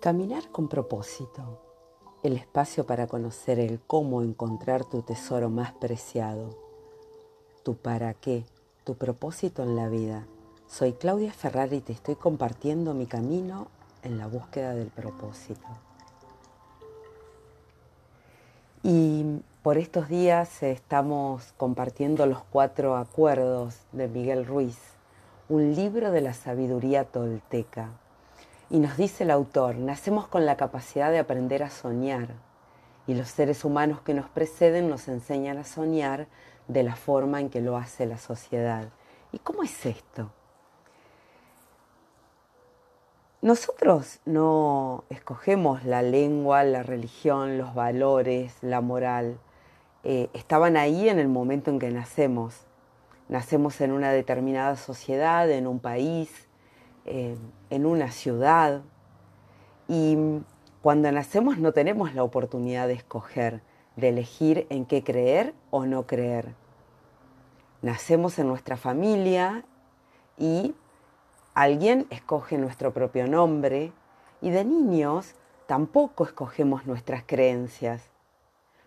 Caminar con propósito, el espacio para conocer el cómo encontrar tu tesoro más preciado, tu para qué, tu propósito en la vida. Soy Claudia Ferrari y te estoy compartiendo mi camino en la búsqueda del propósito. Y por estos días estamos compartiendo los cuatro acuerdos de Miguel Ruiz, un libro de la sabiduría tolteca y nos dice el autor, nacemos con la capacidad de aprender a soñar y los seres humanos que nos preceden nos enseñan a soñar de la forma en que lo hace la sociedad. ¿Y cómo es esto? Nosotros no escogemos la lengua, la religión, los valores, la moral. Eh, estaban ahí en el momento en que nacemos. Nacemos en una determinada sociedad, en un país, eh, en una ciudad y cuando nacemos no tenemos la oportunidad de escoger, de elegir en qué creer o no creer. Nacemos en nuestra familia y alguien escoge nuestro propio nombre y de niños tampoco escogemos nuestras creencias.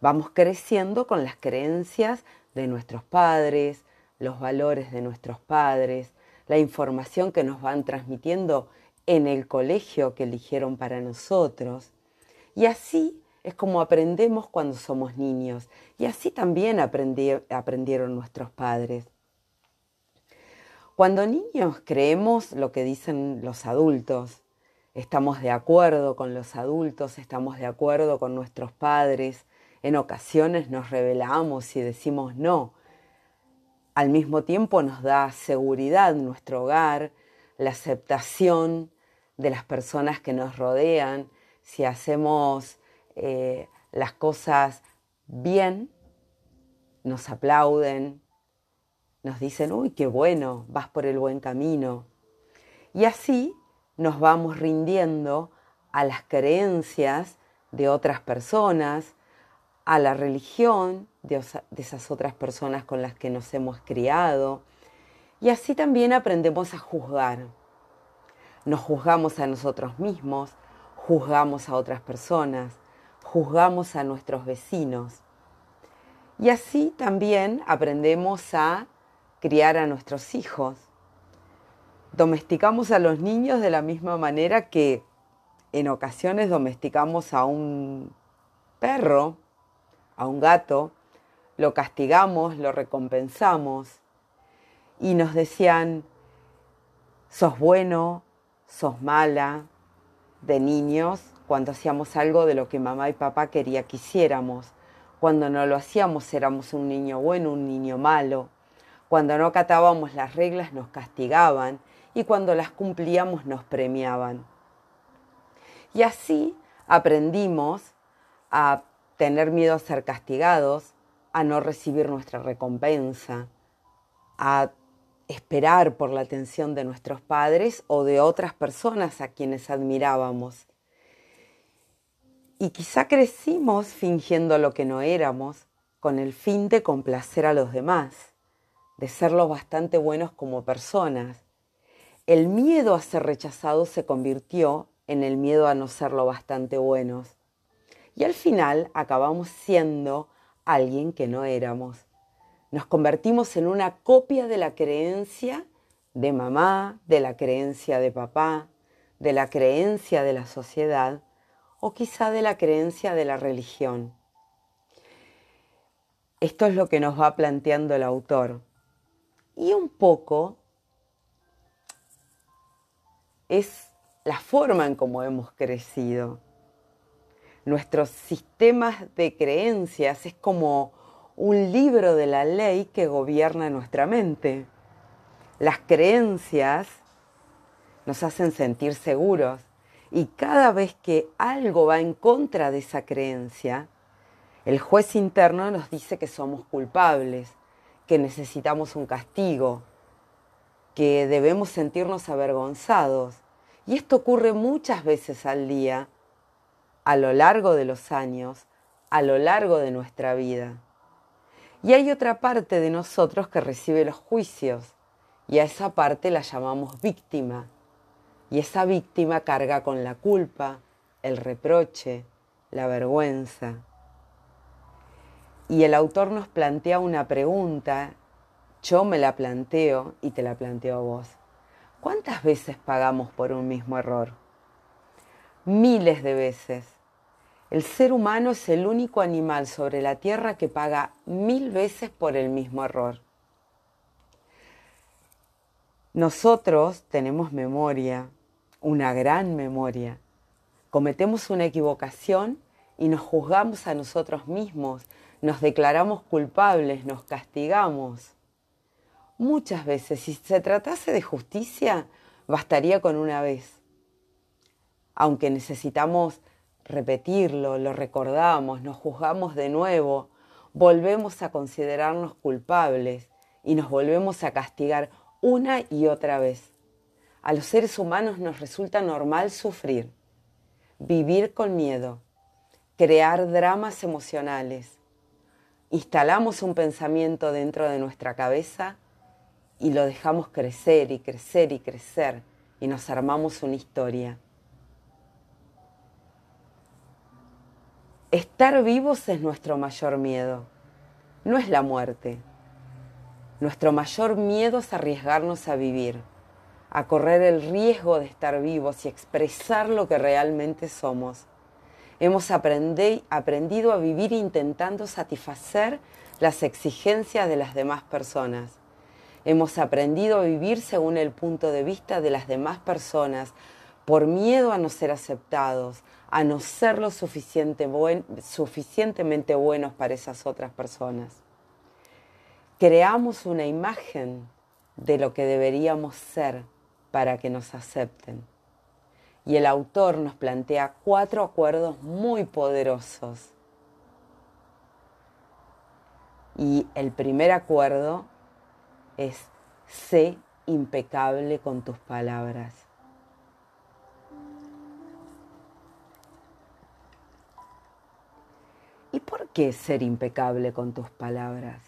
Vamos creciendo con las creencias de nuestros padres, los valores de nuestros padres, la información que nos van transmitiendo en el colegio que eligieron para nosotros. Y así es como aprendemos cuando somos niños. Y así también aprendieron nuestros padres. Cuando niños creemos lo que dicen los adultos, estamos de acuerdo con los adultos, estamos de acuerdo con nuestros padres, en ocasiones nos rebelamos y decimos no, al mismo tiempo nos da seguridad nuestro hogar, la aceptación de las personas que nos rodean, si hacemos eh, las cosas bien, nos aplauden, nos dicen, uy, qué bueno, vas por el buen camino. Y así nos vamos rindiendo a las creencias de otras personas, a la religión de, esas otras personas con las que nos hemos criado. Y así también aprendemos a juzgar. Nos juzgamos a nosotros mismos, juzgamos a otras personas, juzgamos a nuestros vecinos. Y así también aprendemos a criar a nuestros hijos. Domesticamos a los niños de la misma manera que en ocasiones domesticamos a un perro a un gato, lo castigamos, lo recompensamos y nos decían, sos bueno, sos mala, de niños, cuando hacíamos algo de lo que mamá y papá quería que hiciéramos. Cuando no lo hacíamos éramos un niño bueno, un niño malo. Cuando no catábamos las reglas nos castigaban y cuando las cumplíamos nos premiaban. Y así aprendimos a tener miedo a ser castigados, a no recibir nuestra recompensa, a esperar por la atención de nuestros padres o de otras personas a quienes admirábamos. Y quizá crecimos fingiendo lo que no éramos, con el fin de complacer a los demás, de ser lo bastante buenos como personas. El miedo a ser rechazados se convirtió en el miedo a no ser lo bastante buenos y al final acabamos siendo alguien que no éramos. Nos convertimos en una copia de la creencia de mamá, de la creencia de papá, de la creencia de la sociedad o quizá de la creencia de la religión. Esto es lo que nos va planteando el autor. Y un poco es la forma en cómo hemos crecido nuestros sistemas de creencias es como un libro de la ley que gobierna nuestra mente. Las creencias nos hacen sentir seguros y cada vez que algo va en contra de esa creencia, el juez interno nos dice que somos culpables, que necesitamos un castigo, que debemos sentirnos avergonzados. Y esto ocurre muchas veces al día a lo largo de los años, a lo largo de nuestra vida. Y hay otra parte de nosotros que recibe los juicios, y a esa parte la llamamos víctima. Y esa víctima carga con la culpa, el reproche, la vergüenza. Y el autor nos plantea una pregunta, yo me la planteo y te la planteo a vos. ¿Cuántas veces pagamos por un mismo error? Miles de veces. El ser humano es el único animal sobre la Tierra que paga mil veces por el mismo error. Nosotros tenemos memoria, una gran memoria. Cometemos una equivocación y nos juzgamos a nosotros mismos, nos declaramos culpables, nos castigamos. Muchas veces, si se tratase de justicia, bastaría con una vez. Aunque necesitamos repetirlo, lo recordamos, nos juzgamos de nuevo, volvemos a considerarnos culpables y nos volvemos a castigar una y otra vez. A los seres humanos nos resulta normal sufrir, vivir con miedo, crear dramas emocionales. Instalamos un pensamiento dentro de nuestra cabeza y lo dejamos crecer y crecer y crecer y nos armamos una historia. Estar vivos es nuestro mayor miedo, no es la muerte. Nuestro mayor miedo es arriesgarnos a vivir, a correr el riesgo de estar vivos y expresar lo que realmente somos. Hemos aprendido a vivir intentando satisfacer las exigencias de las demás personas. Hemos aprendido a vivir según el punto de vista de las demás personas, por miedo a no ser aceptados, a no ser lo suficientemente buenos para esas otras personas. Creamos una imagen de lo que deberíamos ser para que nos acepten. Y el autor nos plantea cuatro acuerdos muy poderosos. Y el primer acuerdo es sé impecable con tus palabras. Qué ser impecable con tus palabras?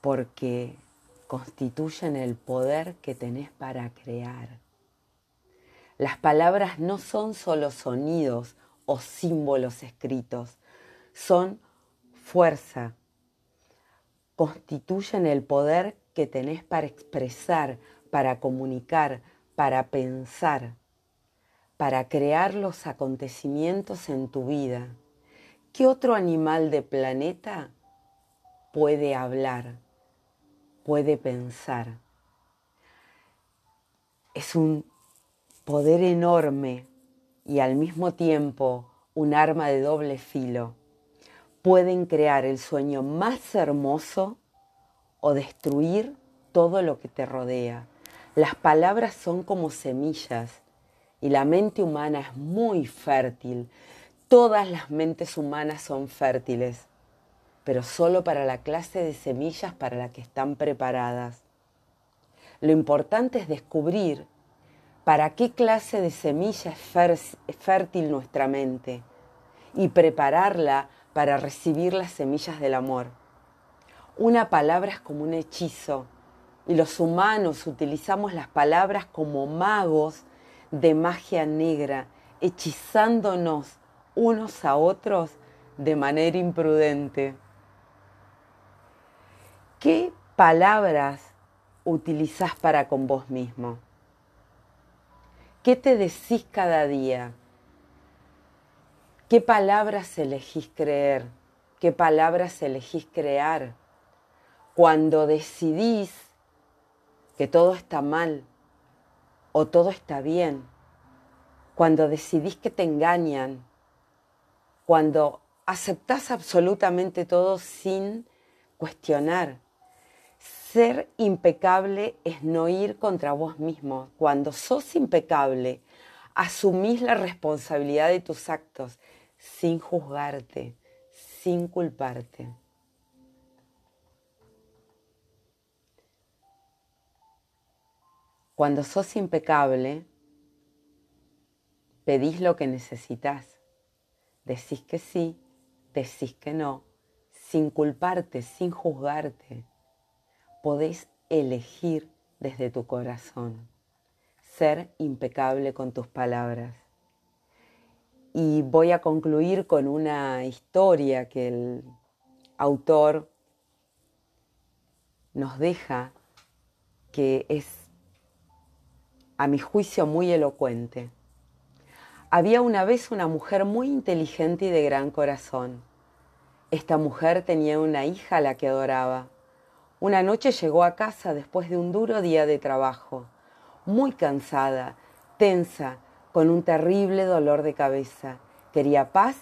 Porque constituyen el poder que tenés para crear. Las palabras no son solo sonidos o símbolos escritos, son fuerza. Constituyen el poder que tenés para expresar, para comunicar, para pensar, para crear los acontecimientos en tu vida. ¿Qué otro animal de planeta puede hablar, puede pensar? Es un poder enorme y al mismo tiempo un arma de doble filo. Pueden crear el sueño más hermoso o destruir todo lo que te rodea. Las palabras son como semillas y la mente humana es muy fértil Todas las mentes humanas son fértiles, pero solo para la clase de semillas para la que están preparadas. Lo importante es descubrir para qué clase de semilla es fértil nuestra mente y prepararla para recibir las semillas del amor. Una palabra es como un hechizo y los humanos utilizamos las palabras como magos de magia negra, hechizándonos unos a otros de manera imprudente. ¿Qué palabras utilizás para con vos mismo? ¿Qué te decís cada día? ¿Qué palabras elegís creer? ¿Qué palabras elegís crear? Cuando decidís que todo está mal o todo está bien, cuando decidís que te engañan, cuando aceptas absolutamente todo sin cuestionar. Ser impecable es no ir contra vos mismo. Cuando sos impecable, asumís la responsabilidad de tus actos sin juzgarte, sin culparte. Cuando sos impecable, pedís lo que necesitas Decís que sí, decís que no, sin culparte, sin juzgarte. Podés elegir desde tu corazón, ser impecable con tus palabras. Y voy a concluir con una historia que el autor nos deja que es, a mi juicio, muy elocuente. Había una vez una mujer muy inteligente y de gran corazón. Esta mujer tenía una hija a la que adoraba. Una noche llegó a casa después de un duro día de trabajo, muy cansada, tensa, con un terrible dolor de cabeza. Quería paz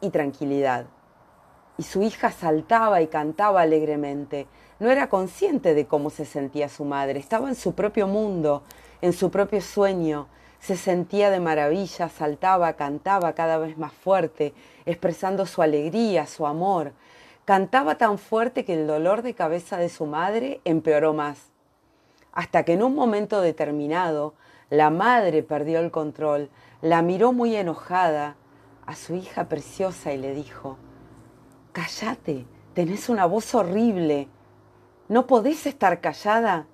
y tranquilidad. Y su hija saltaba y cantaba alegremente, no era consciente de cómo se sentía su madre, estaba en su propio mundo, en su propio sueño, se sentía de maravilla, saltaba, cantaba cada vez más fuerte, expresando su alegría, su amor. Cantaba tan fuerte que el dolor de cabeza de su madre empeoró más, hasta que en un momento determinado la madre perdió el control, la miró muy enojada a su hija preciosa y le dijo, Cállate, tenés una voz horrible, ¿No podés estar callada?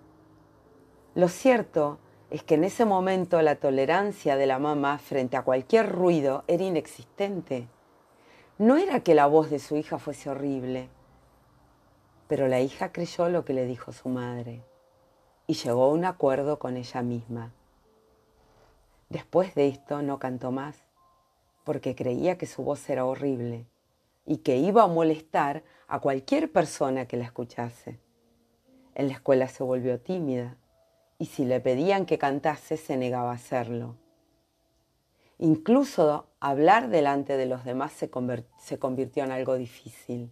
Lo cierto es que en ese momento la tolerancia de la mamá frente a cualquier ruido era inexistente. No era que la voz de su hija fuese horrible, pero la hija creyó lo que le dijo su madre y llegó a un acuerdo con ella misma. Después de esto no cantó más, porque creía que su voz era horrible y que iba a molestar a cualquier persona que la escuchase. En la escuela se volvió tímida y si le pedían que cantase se negaba a hacerlo. Incluso hablar delante de los demás se, se convirtió en algo difícil.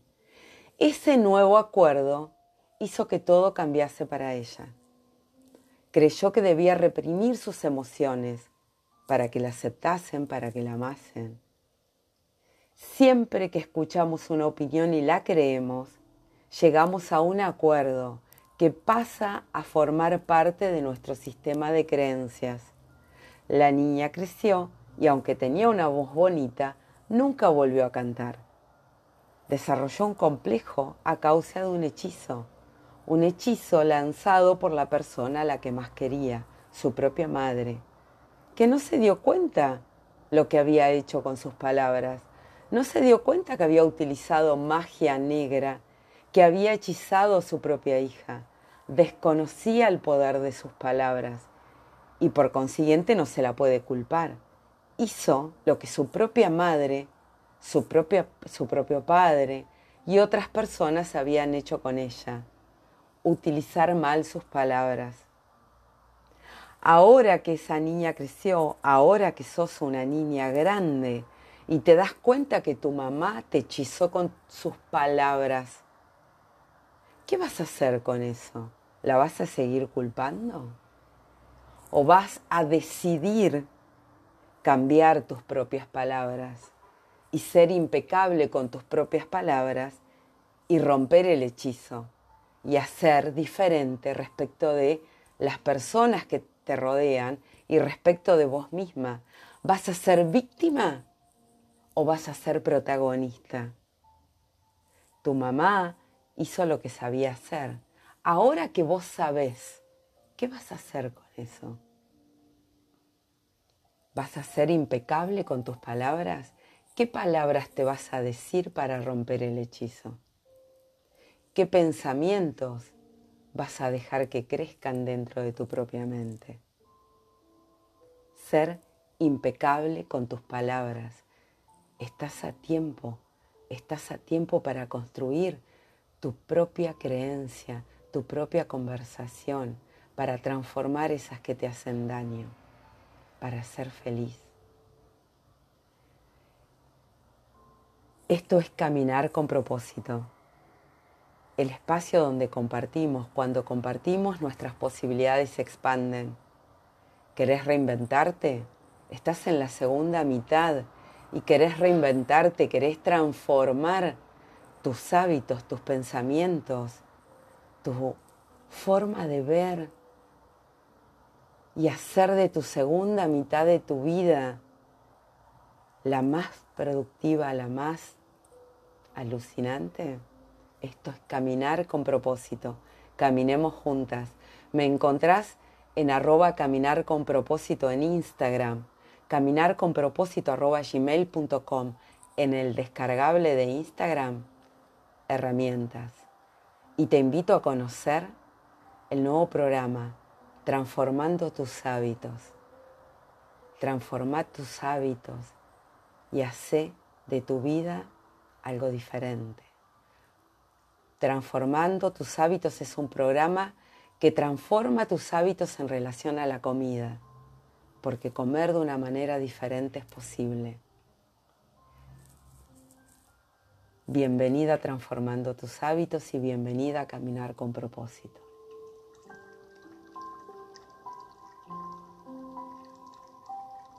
Ese nuevo acuerdo hizo que todo cambiase para ella. Creyó que debía reprimir sus emociones para que la aceptasen, para que la amasen. Siempre que escuchamos una opinión y la creemos, llegamos a un acuerdo que pasa a formar parte de nuestro sistema de creencias. La niña creció y aunque tenía una voz bonita, nunca volvió a cantar. Desarrolló un complejo a causa de un hechizo, un hechizo lanzado por la persona a la que más quería, su propia madre, que no se dio cuenta lo que había hecho con sus palabras, no se dio cuenta que había utilizado magia negra, que había hechizado a su propia hija, desconocía el poder de sus palabras y por consiguiente no se la puede culpar. Hizo lo que su propia madre, su, su propio padre y otras personas habían hecho con ella, utilizar mal sus palabras. Ahora que esa niña creció, ahora que sos una niña grande y te das cuenta que tu mamá te hechizó con sus palabras, ¿qué vas a hacer con eso? ¿La vas a seguir culpando? ¿O vas a decidir cambiar tus propias palabras y ser impecable con tus propias palabras y romper el hechizo y hacer diferente respecto de las personas que te rodean y respecto de vos misma? ¿Vas a ser víctima o vas a ser protagonista? Tu mamá hizo lo que sabía hacer ahora que vos sabés, ¿qué vas a hacer con eso? ¿Vas a ser impecable con tus palabras? ¿Qué palabras te vas a decir para romper el hechizo? ¿Qué pensamientos vas a dejar que crezcan dentro de tu propia mente? Ser impecable con tus palabras. Estás a tiempo, estás a tiempo para construir tu propia creencia, tu propia conversación para transformar esas que te hacen daño, para ser feliz. Esto es caminar con propósito. El espacio donde compartimos, cuando compartimos nuestras posibilidades se expanden. ¿Querés reinventarte? Estás en la segunda mitad y querés reinventarte, querés transformar tus hábitos, tus pensamientos, tu forma de ver y hacer de tu segunda mitad de tu vida la más productiva, la más alucinante. Esto es caminar con propósito. Caminemos juntas. Me encontrás en arroba caminar con propósito en Instagram. caminarconpropósito.gmail.com en el descargable de Instagram herramientas y te invito a conocer el nuevo programa Transformando tus hábitos. Transforma tus hábitos y hace de tu vida algo diferente. Transformando tus hábitos es un programa que transforma tus hábitos en relación a la comida porque comer de una manera diferente es posible. Bienvenida transformando tus hábitos y bienvenida a caminar con propósito.